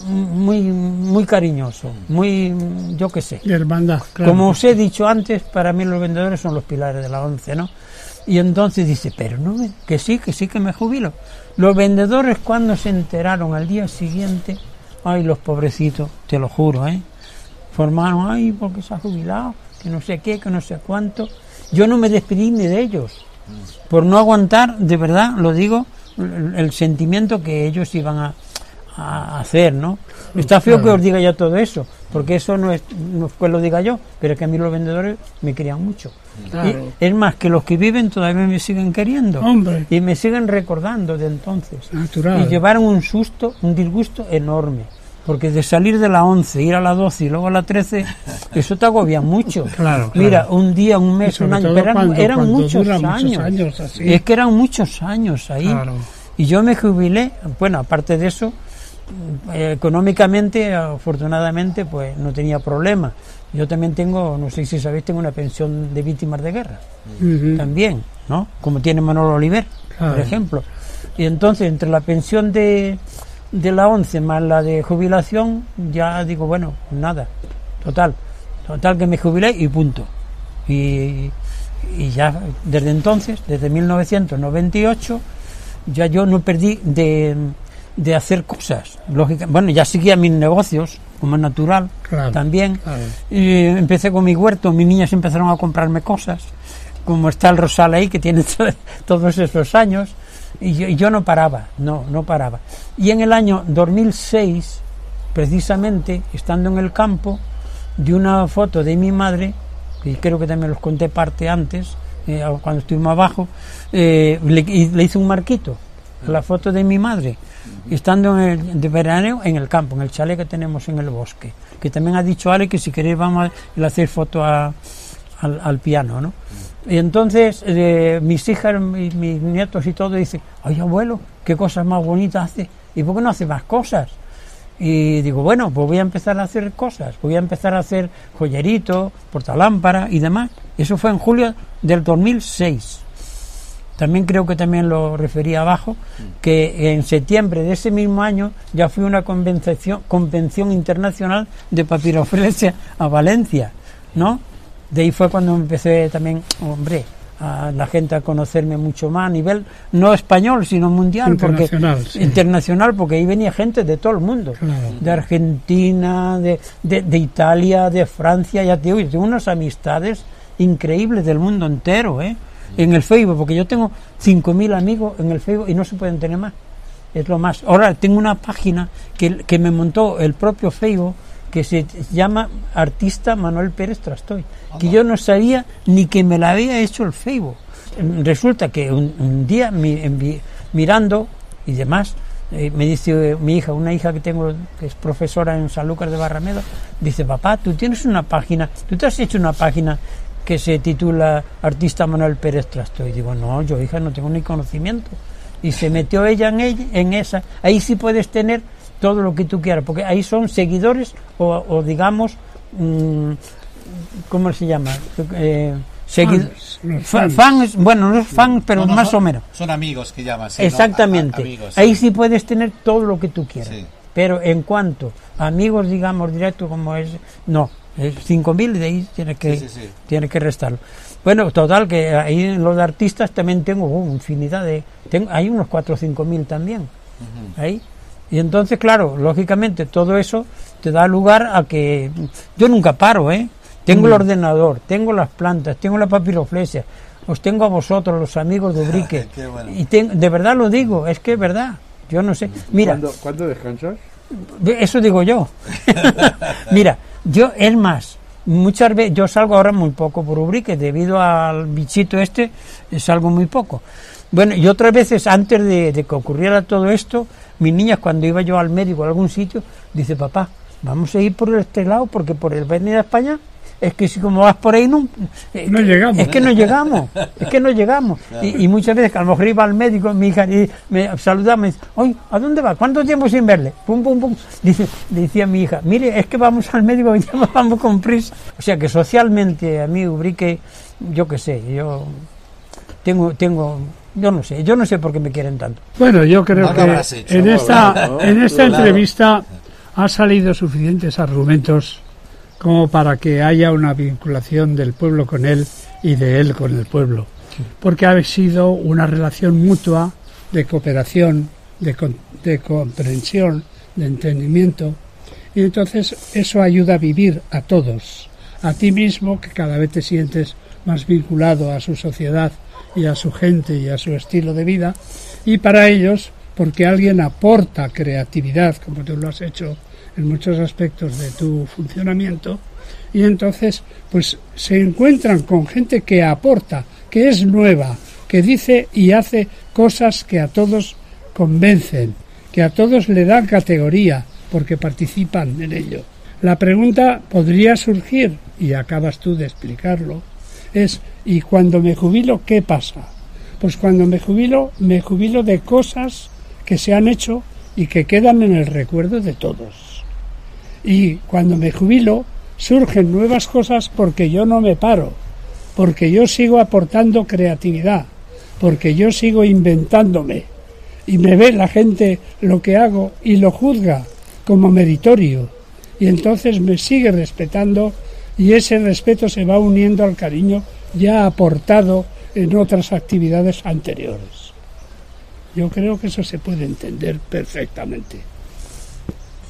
muy, muy cariñoso, muy, yo qué sé. De hermandad, claro. Como os he dicho antes, para mí los vendedores son los pilares de la once, ¿no? Y entonces dice, pero no, que sí, que sí que me jubilo. Los vendedores cuando se enteraron al día siguiente, ay, los pobrecitos, te lo juro, ¿eh? Formaron, ay, porque se ha jubilado, que no sé qué, que no sé cuánto. Yo no me despedí ni de ellos, por no aguantar, de verdad, lo digo, el, sentimiento que ellos iban a, a hacer, ¿no? Está feo que os diga ya todo eso, porque eso no es, no es que lo diga yo, pero es que a mí los vendedores me querían mucho. Claro. Y es más, que los que viven todavía me siguen queriendo. Hombre. Y me siguen recordando de entonces. Natural. Y llevaron un susto, un disgusto enorme. Porque de salir de la 11, ir a la 12 y luego a la 13, [laughs] eso te agobia mucho. Claro, claro. Mira, un día, un mes, un año, eran, cuando- eran cuando muchos, dura muchos años. años así. Es que eran muchos años ahí. Claro. Y yo me jubilé, bueno, aparte de eso, eh, económicamente, afortunadamente, pues no tenía problema. Yo también tengo, no sé si sabéis, tengo una pensión de víctimas de guerra también, ¿no? Como tiene Manolo Oliver, Claro. por ejemplo. Y entonces, entre la pensión de, de la 11 más la de jubilación, ya digo, bueno, nada, total, total que me jubilé y punto. Y, y ya desde entonces, desde 1998, ya yo no perdí de, de hacer cosas. Lógica, bueno, ya seguía mis negocios, como es natural, Claro, también. claro. Y empecé con mi huerto, mis niñas empezaron a comprarme cosas, como está el rosal ahí, que tiene to- [laughs] todos esos años, y yo, y yo no paraba, no, no paraba. Y en el año 2006, precisamente, estando en el campo, de una foto de mi madre, y creo que también los conté parte antes, eh, cuando estuvimos abajo, eh, le, le hice un marquito, a la foto de mi madre, estando en el, de verano en el campo, en el chalet que tenemos en el bosque. Que también ha dicho Ale que si queréis vamos a hacer foto a- al, al piano, ¿no? Y entonces eh, mis hijas, mi- mis, nietos y todo dicen, ay abuelo, qué cosas más bonitas hace, ¿y por qué no hace más cosas? Y digo, bueno, pues voy a empezar a hacer cosas, voy a empezar a hacer joyerito, portalámpara y demás. Eso fue en julio del 2006. También creo que también lo refería abajo, que en septiembre de ese mismo año ya fui a una convención, convención internacional de papiroflexia a Valencia, ¿no? De ahí fue cuando empecé también, hombre, a la gente a conocerme mucho más a nivel no español, sino mundial. Internacional, porque, sí. Internacional, porque ahí venía gente de todo el mundo. Claro. De Argentina, de, de, de Italia, de Francia, ya te digo, tengo unas amistades increíbles del mundo entero, ¿eh? En el Facebook, porque yo tengo 5.000 amigos en el Facebook y no se pueden tener más. Es lo más. Ahora tengo una página que, que me montó el propio Facebook que se llama Artista Manuel Pérez Trastoy, que yo no sabía ni que me la había hecho el Facebook. Resulta que un, un día mirando y demás, eh, me dice eh, mi hija, una hija que tengo que es profesora en San Lucas de Barrameda, dice, papá, tú tienes una página, tú te has hecho una página que se titula Artista Manuel Pérez Trastoy. Digo, no, yo hija no tengo ni conocimiento. Y se metió ella en, ella, en esa. Ahí sí puedes tener todo lo que tú quieras, porque ahí son seguidores o, o digamos, mm, ¿cómo se llama? Eh, Fans, bueno, no es fans, pero No, no, más son- o menos. Son amigos que llaman. sí, ¿no? Exactamente. A- a- amigos, Ahí sí puedes tener todo lo que tú quieras. Sí. Pero en cuanto a amigos, digamos, directos como es, no, es 5.000 y de ahí tienes que, tienes que restarlo. Bueno, total, que ahí en los de artistas también tengo uh, infinidad de... Tengo, hay unos 4 o 5.000 también. Ahí. Y entonces, claro, lógicamente todo eso te da lugar a que yo nunca paro, ¿eh? Tengo el ordenador, tengo las plantas, tengo la papiroflexia, os tengo a vosotros, los amigos de [laughs] Ubrique. Qué bueno. Y ten- de verdad lo digo, es que es verdad. Yo no sé. Mira, ¿Cuándo, ¿Cuándo descansas? eso digo yo. [laughs] Mira, yo, es más, muchas veces, yo salgo ahora muy poco por Ubrique, debido al bichito este, eh, salgo muy poco. Bueno, y otras veces, antes de, de que ocurriera todo esto, mis niñas, cuando iba yo al médico a algún sitio, dice, papá, vamos a ir por este lado, porque por el Avenida España es que si como vas por ahí no, eh, No que- llegamos. es que no llegamos es que no llegamos [laughs] y, y muchas veces que a lo mejor iba al médico mi hija y me saludaba me dice oye ¿a dónde va? ¿cuánto tiempo sin verle? pum pum pum dice, decía mi hija mire es que vamos al médico [laughs] ya vamos con prisa o sea que socialmente a mí Ubrique yo qué sé yo tengo tengo yo no sé yo no sé por qué me quieren tanto Bueno, yo creo No que hecho, en esta, en esta Claro. entrevista ha salido suficientes argumentos como para que haya una vinculación del pueblo con él y de él con el pueblo. Porque ha sido una relación mutua de cooperación, de, con- de comprensión, de entendimiento. Y entonces eso ayuda a vivir a todos. A ti mismo, que cada vez te sientes más vinculado a su sociedad y a su gente y a su estilo de vida. Y para ellos, porque alguien aporta creatividad, como tú lo has hecho en muchos aspectos de tu funcionamiento, y entonces pues se encuentran con gente que aporta, que es nueva, que dice y hace cosas que a todos convencen, que a todos le dan categoría porque participan en ello. La pregunta podría surgir, y acabas tú de explicarlo, es ¿y cuando me jubilo qué pasa? Pues cuando me jubilo, me jubilo de cosas que se han hecho y que quedan en el recuerdo de todos. Y cuando me jubilo, surgen nuevas cosas porque yo no me paro, porque yo sigo aportando creatividad, porque yo sigo inventándome. Y me ve la gente lo que hago y lo juzga como meritorio. Y entonces me sigue respetando y ese respeto se va uniendo al cariño ya aportado en otras actividades anteriores. Yo creo que eso se puede entender perfectamente.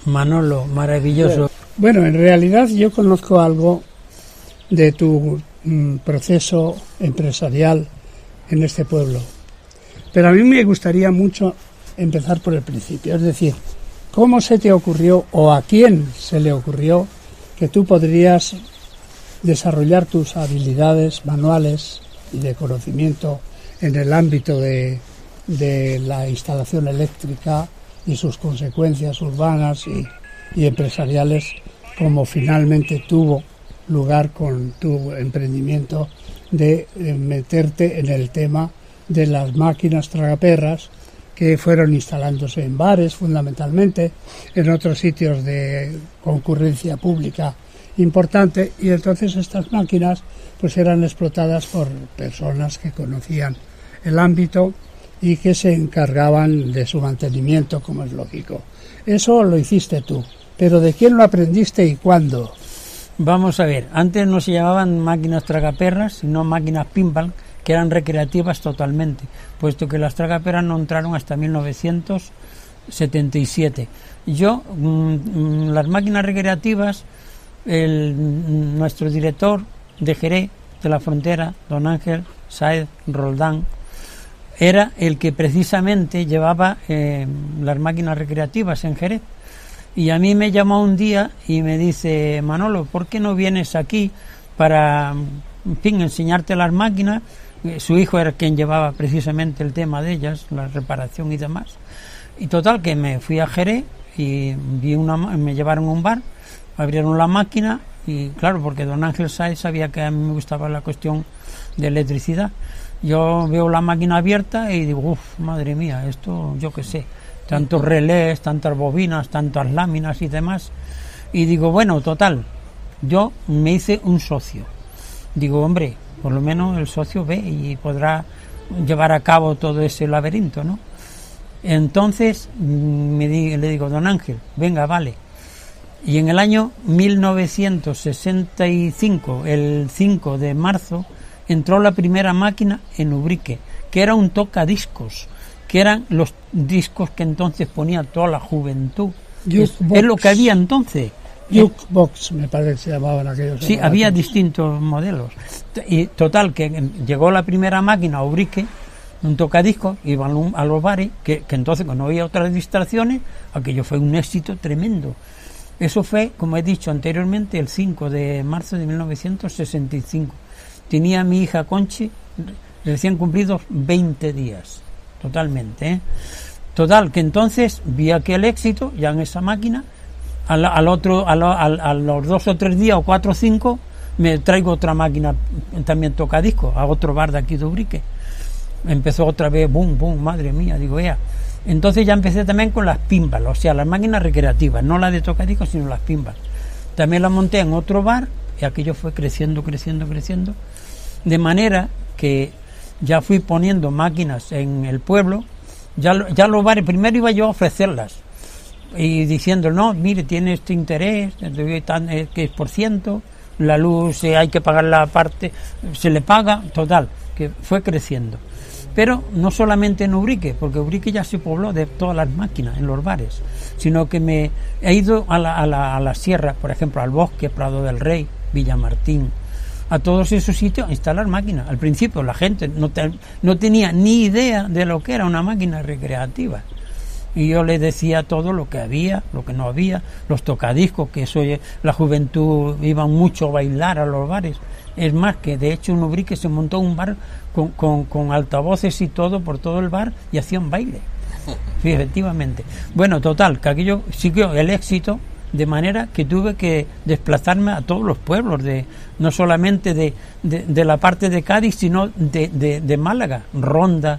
Manolo maravilloso Bueno, en realidad yo conozco algo de tu mm, proceso empresarial en este pueblo. Pero a mí me gustaría mucho empezar por el principio, es decir, ¿cómo se te ocurrió o a quién se le ocurrió que tú podrías desarrollar tus habilidades manuales y de conocimiento en el ámbito de, la instalación eléctrica y sus consecuencias urbanas y, y empresariales, como finalmente tuvo lugar con tu emprendimiento de eh, meterte en el tema de las máquinas tragaperras que fueron instalándose en bares fundamentalmente, en otros sitios de concurrencia pública importante y entonces estas máquinas pues eran explotadas por personas que conocían el ámbito y que se encargaban de su mantenimiento como es lógico. Eso lo hiciste tú, pero ¿de quién lo aprendiste y cuándo? Vamos a ver, antes no se llamaban máquinas tragaperras, sino máquinas pinball, que eran recreativas totalmente, puesto que las tragaperras no entraron hasta 1977. Yo, mm, mm, las máquinas recreativas, el, nuestro director de Jerez, de la frontera, don Ángel Saez Roldán, era el que precisamente llevaba eh, las máquinas recreativas en Jerez. Y a mí me llamó un día y me dice, Manolo, ¿por qué no vienes aquí para, en fin, enseñarte las máquinas? Eh, Su hijo era quien llevaba precisamente el tema de ellas, la reparación y demás. Y total, que me fui a Jerez y vi una, me llevaron a un bar, abrieron la máquina y claro, porque don Ángel Sáez sabía que a mí me gustaba la cuestión de electricidad. Yo veo la máquina abierta y digo, uff, madre mía, esto yo qué sé, tantos relés, tantas bobinas, tantas láminas y demás. Y digo, bueno, total, yo me hice un socio. Digo, hombre, por lo menos el socio ve y podrá llevar a cabo todo ese laberinto, ¿no? Entonces mm, me di- le digo, don Ángel, venga, vale. Y en el año 1965, el 5 de marzo, entró la primera máquina en Ubrique, que era un tocadiscos, que eran los discos que entonces ponía toda la juventud. Es, lo que había entonces. Jukebox me parece que se llamaban aquellos. Sí, aparatos. había distintos modelos. Y total, que llegó la primera máquina a Ubrique, un tocadiscos, iban a los bares, que, que entonces cuando había otras distracciones, aquello fue un éxito tremendo. Eso fue, como he dicho anteriormente, el 5 de marzo de 1965. Tenía a mi hija Conchi recién cumplidos 20 días, totalmente. ¿eh? Total, que entonces vi aquel éxito ya en esa máquina, al, otro, al- a los dos o tres días o cuatro o cinco, me traigo otra máquina, también toca disco, a otro bar de aquí de Ubrique. Empezó otra vez, boom, boom, madre mía, digo, ea. Entonces ya empecé también con las pimbas, o sea, las máquinas recreativas, no las de tocadiscos, sino las pimbas. También las monté en otro bar y aquello fue creciendo, creciendo, creciendo, de manera que ya fui poniendo máquinas en el pueblo, ya, ya los bares, primero iba yo a ofrecerlas, y diciendo, no, mire, tiene este interés, eh, que es por ciento, la luz eh, hay que pagar la parte, se le paga, total, que fue creciendo. Pero no solamente en Ubrique, porque Ubrique ya se pobló de todas las máquinas en los bares, sino que me he ido a la, a la, a la sierra, por ejemplo, al bosque, Prado del Rey, Villamartín, a todos esos sitios a instalar máquinas. Al principio la gente no, te- no tenía ni idea de lo que era una máquina recreativa y yo le decía todo lo que había, lo que no había, los tocadiscos, que eso eh, la juventud iba mucho a bailar a los bares. Es más, que de hecho en Ubrique se montó un bar con, con, altavoces y todo por todo el bar y hacían baile. Sí, efectivamente. Bueno, total, que aquello siguió el éxito de manera que tuve que desplazarme a todos los pueblos, de no solamente de, de, la parte de Cádiz, sino de, de, de Málaga, Ronda,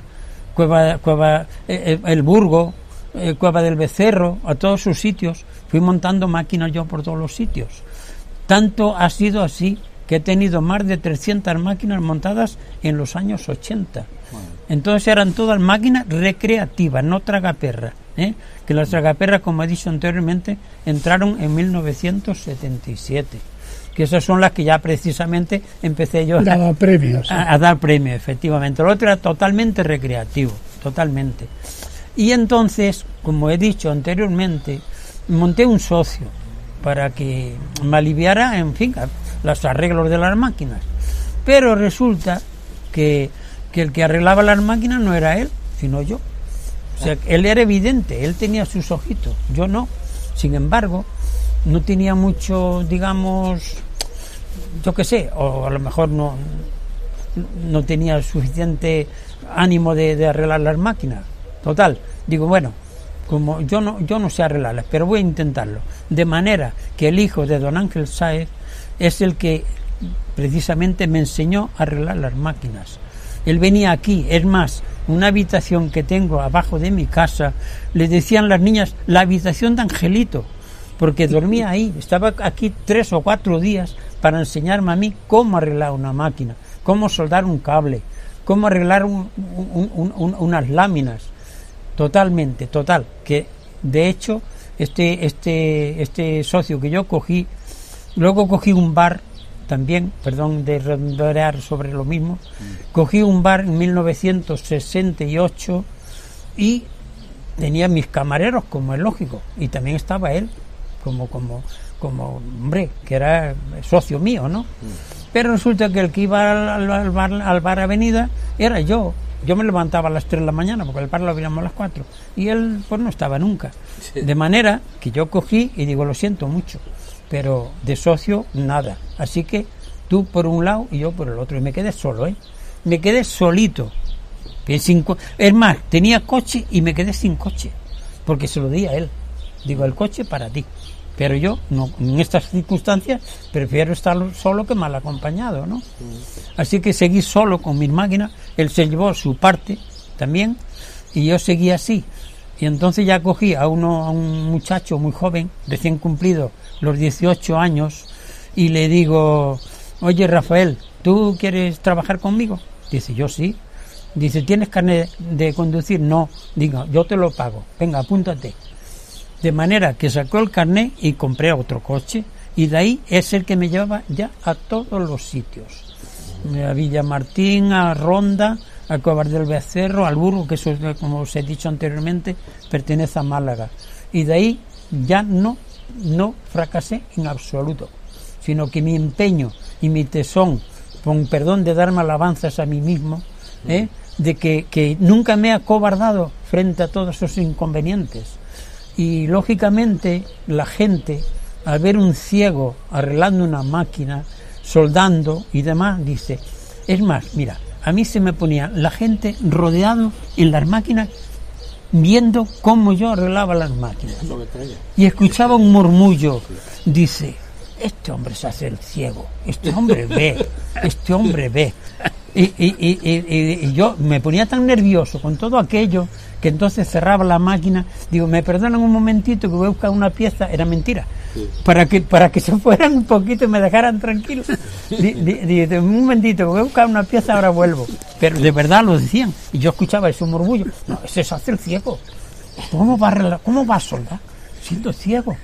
Cueva, Cueva eh, eh, El Burgo, eh, Cueva del Becerro, a todos sus sitios. Fui montando máquinas yo por todos los sitios. Tanto ha sido así que he tenido más de 300 máquinas montadas en los años 80. Entonces eran todas máquinas recreativas, no tragaperras. ¿eh? Que las tragaperras, como he dicho anteriormente, entraron en 1977. Que esas son las que ya precisamente empecé yo a- Daba premios. a, a dar premio, efectivamente. Lo otro era totalmente recreativo, totalmente. Y entonces, como he dicho anteriormente, monté un socio para que me aliviara, en fin, a- los arreglos de las máquinas. Pero resulta que, que el que arreglaba las máquinas no era él, sino yo. O sea, él era evidente, él tenía sus ojitos, yo no. Sin embargo, no tenía mucho, digamos, yo qué sé, o a lo mejor no, no tenía suficiente ánimo de, de arreglar las máquinas. Total, digo, bueno, como yo no, yo no sé arreglarlas, pero voy a intentarlo. De manera que el hijo de don Ángel Sáez es el que precisamente me enseñó a arreglar las máquinas. Él venía aquí, es más, una habitación que tengo abajo de mi casa, le decían las niñas, la habitación de Angelito, porque dormía ahí, estaba aquí tres o cuatro días para enseñarme a mí cómo arreglar una máquina, cómo soldar un cable, cómo arreglar un- un- un- un- unas láminas. Totalmente, total. Que de hecho, este, este, este socio que yo cogí, luego cogí un bar también, perdón de redondear sobre lo mismo, cogí un bar en 1968 y tenía mis camareros, como es lógico, y también estaba él, como, como, como hombre, que era socio mío, ¿no? Pero resulta que el que iba al, al bar, al bar Avenida era yo. Yo me levantaba a las 3 de la mañana, porque el bar lo abríamos a las 4. Y él, pues no estaba nunca. De manera que yo cogí y digo, lo siento mucho, pero de socio nada. Así que tú por un lado y yo por el otro. Y me quedé solo, ¿eh? Me quedé solito. Sin es más, tenía coche y me quedé sin coche, porque se lo di a él. Digo, el coche para ti. Pero yo, no, en estas circunstancias, prefiero estar solo que mal acompañado, ¿no? Así que seguí solo con mis máquinas, él se llevó su parte también, y yo seguí así. Y entonces ya cogí a, uno, a un muchacho muy joven, recién cumplido los 18 años, y le digo, oye Rafael, ¿tú quieres trabajar conmigo? Dice, yo sí. Dice, ¿tienes carnet de conducir? No. Digo, yo te lo pago. Venga, apúntate. De manera que sacó el carnet y compré otro coche. Y de ahí es el que me llevaba ya a todos los sitios. A Villamartín, a Ronda, a Cuevas del Becerro, al Burgo, que eso, es, como os he dicho anteriormente, pertenece a Málaga. Y de ahí ya no, no fracasé en absoluto, sino que mi empeño y mi tesón, con perdón de darme alabanzas a mí mismo, ¿eh? de que, que nunca me he acobardado frente a todos esos inconvenientes. Y lógicamente la gente al ver un ciego arreglando una máquina, soldando y demás, dice, es más, mira, a mí se me ponía la gente rodeado en las máquinas viendo cómo yo arreglaba las máquinas. Y escuchaba un murmullo, dice, este hombre se hace el ciego, este hombre ve, este hombre ve. Y, y- y- y- y yo me ponía tan nervioso con todo aquello que entonces cerraba la máquina. Digo, me perdonan un momentito que voy a buscar una pieza. Era mentira. Para que, para que [laughs] se fueran un poquito y me dejaran tranquilo. Di- di- di- un momentito que voy a buscar una pieza, ahora vuelvo. Pero de verdad lo decían. Y yo escuchaba ese murmullo. No, ese se hace el ciego. ¿Cómo va a, cómo va a soldar? Siendo ciego.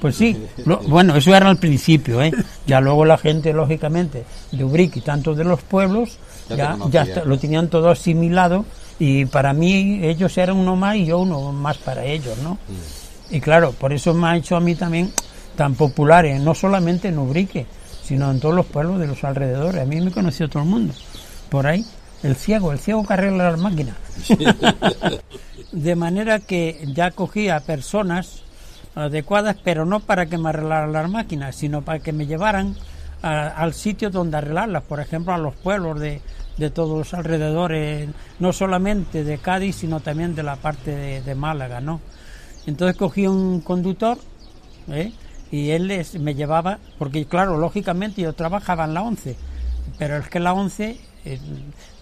Pues sí, lo- bueno, eso era al principio, ¿eh? Ya luego la gente, lógicamente, de Ubrique y tanto de los pueblos, Ya ya, ya lo tenían todo asimilado y para mí ellos eran uno más y yo uno más para ellos, ¿no? Y claro, por eso me ha hecho a mí también tan populares, no solamente en Ubrique, sino en todos los pueblos de los alrededores. A mí me conoció todo el mundo. Por ahí, el ciego, el ciego que arregla las máquinas. [laughs] De manera que ya cogía a personas adecuadas, pero no para que me arreglaran las máquinas, sino para que me llevaran a- al sitio donde arreglarlas, por ejemplo, a los pueblos de, de todos los alrededores, no solamente de Cádiz, sino también de la parte de, Málaga, ¿no? Entonces cogí un conductor, ¿eh? y él me llevaba, porque claro, lógicamente yo trabajaba en la 11, pero es que la 11 eh,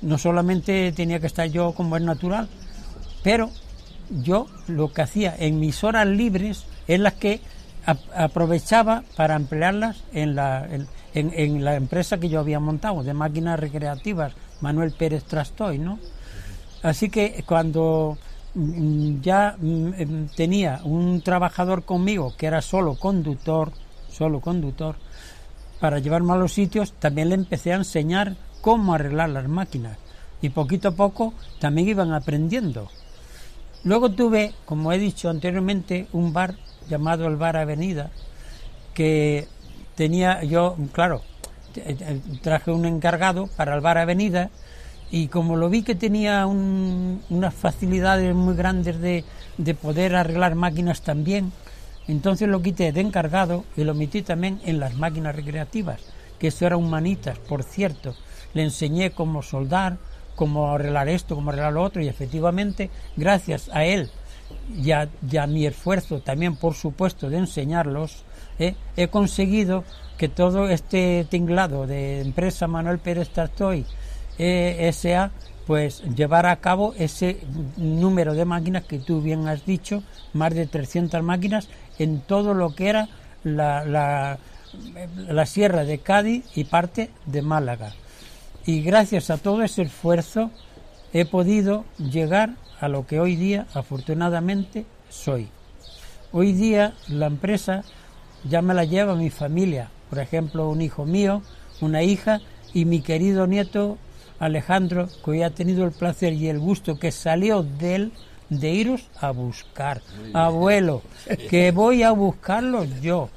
no solamente tenía que estar yo como es natural, pero yo lo que hacía en mis horas libres es las que ap- aprovechaba para emplearlas en la, en la empresa que yo había montado de máquinas recreativas, Manuel Pérez Trastoy, ¿no? Así que cuando mm, ya mm, em, tenía un trabajador conmigo que era solo conductor, solo conductor, para llevarme a los sitios, también le empecé a enseñar cómo arreglar las máquinas. Y poquito a poco también iban aprendiendo. Luego tuve, como he dicho anteriormente, un bar llamado el Bar Avenida, que tenía yo, claro, traje un encargado para el Avenida y como lo vi que tenía un- unas facilidades muy grandes de, de poder arreglar máquinas también, entonces lo quité de encargado y lo metí también en las máquinas recreativas, que eso era un manitas, por cierto. Le enseñé cómo soldar, cómo arreglar esto, cómo arreglar lo otro y efectivamente, gracias a él a, y a mi esfuerzo también, por supuesto, de enseñarlos, ¿eh? he conseguido que todo este tinglado de empresa Manuel Pérez Tartoy eh, SA pues llevar a cabo ese número de máquinas que tú bien has dicho, más de 300 máquinas en todo lo que era la, la, la sierra de Cádiz y parte de Málaga. Y gracias a todo ese esfuerzo he podido llegar a lo que hoy día afortunadamente soy. Hoy día la empresa ya me la lleva mi familia, por ejemplo, un hijo mío, una hija y mi querido nieto Alejandro, que hoy ha tenido el placer y el gusto que salió de él de iros a buscar. Abuelo, [laughs] que voy a buscarlos yo.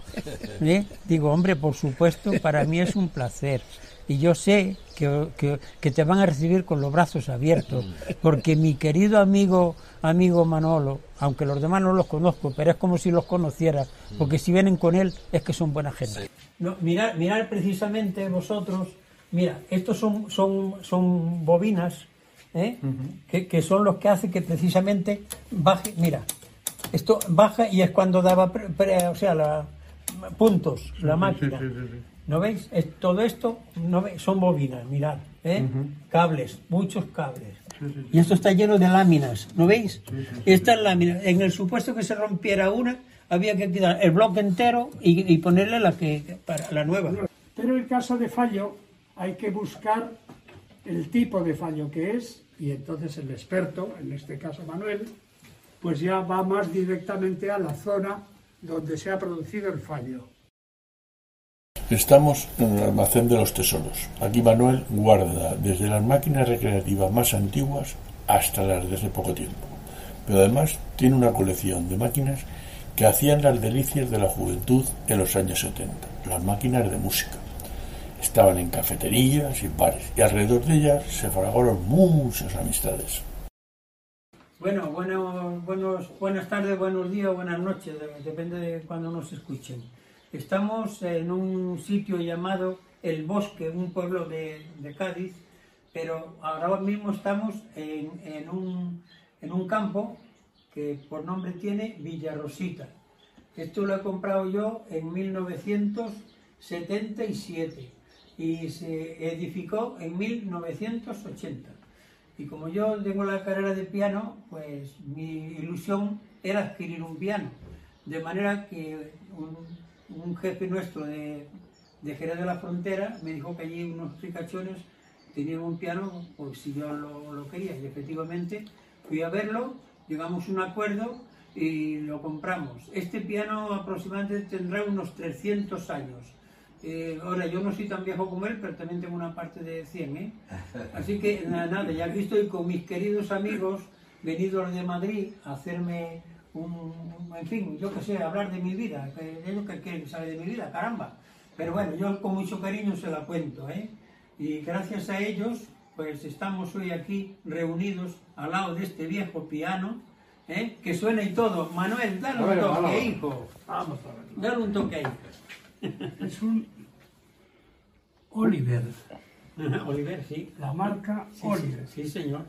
¿Eh? Digo, hombre, por supuesto, para mí es un placer. Y yo sé que, que- que te van a recibir con los brazos abiertos, porque mi querido amigo, amigo Manolo, aunque los demás no los conozco, pero es como si los conociera, porque si vienen con él es que son buena gente. No, mirad, mirad precisamente vosotros, mira, estos son, son, son bobinas, ¿eh? que, que son los que hacen que precisamente baje, mira, esto baja y es cuando daba, pre- pre- o sea, la, puntos, la máquina. sí, sí, sí. ¿No veis? Es- todo esto no ve- son bobinas, mirad, ¿eh? cables, muchos cables. Y esto está lleno de láminas, ¿no veis? Estas láminas, en el supuesto que se rompiera una, había que quitar el bloque entero y, y ponerle la que para la nueva. Pero en caso de fallo hay que buscar el tipo de fallo que es y entonces el experto, en este caso Manuel, pues ya va más directamente a la zona donde se ha producido el fallo. Estamos en el almacén de los tesoros. Aquí Manuel guarda desde las máquinas recreativas más antiguas hasta las de hace poco tiempo. Pero además tiene una colección de máquinas que hacían las delicias de la juventud en los años 70, las máquinas de música. Estaban en cafeterías y bares y alrededor de ellas se fraguaron muchas amistades. Bueno, bueno, buenos, buenas tardes, buenos días, buenas noches, de- depende de cuando nos escuchen. Estamos en un sitio llamado El Bosque, un pueblo de, de Cádiz, pero ahora mismo estamos en, en un, en un campo que por nombre tiene Villarrosita. Esto lo he comprado yo en 1977 y se edificó en 1980. Y como yo tengo la carrera de piano, pues mi ilusión era adquirir un piano. De manera que un, un jefe nuestro de, de Jerez de la Frontera me dijo que allí unos ricachones tenían un piano, pues si yo lo, lo quería. Y efectivamente fui a verlo, llegamos a un acuerdo y lo compramos. Este piano aproximadamente tendrá unos 300 años. Eh, ahora, yo no soy tan viejo como él, pero también tengo una parte de 100, ¿eh? Así que nada, ya aquí estoy con mis queridos amigos venidos de Madrid a hacerme un, un- en fin, yo qué sé, hablar de mi vida, que ellos que quieren saber de mi vida, caramba. Pero bueno, yo con mucho cariño se la cuento, ¿eh? Y gracias a ellos, pues estamos hoy aquí reunidos al lado de este viejo piano, ¿eh? Que suena y todo. Manuel, dale un ver, toque, vamos. hijo. Vamos a verlo. Dale un toque ahí. [laughs] Es un Oliver, [laughs] Oliver, sí. la marca Sí, sí, Oliver. sí, señor.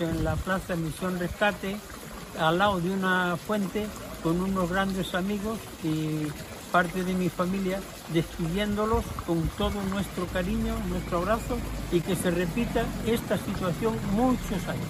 En la Plaza Misión Rescate, al lado de una fuente con unos grandes amigos y parte de mi familia, despidiéndolos con todo nuestro cariño, nuestro abrazo y que se repita esta situación muchos años.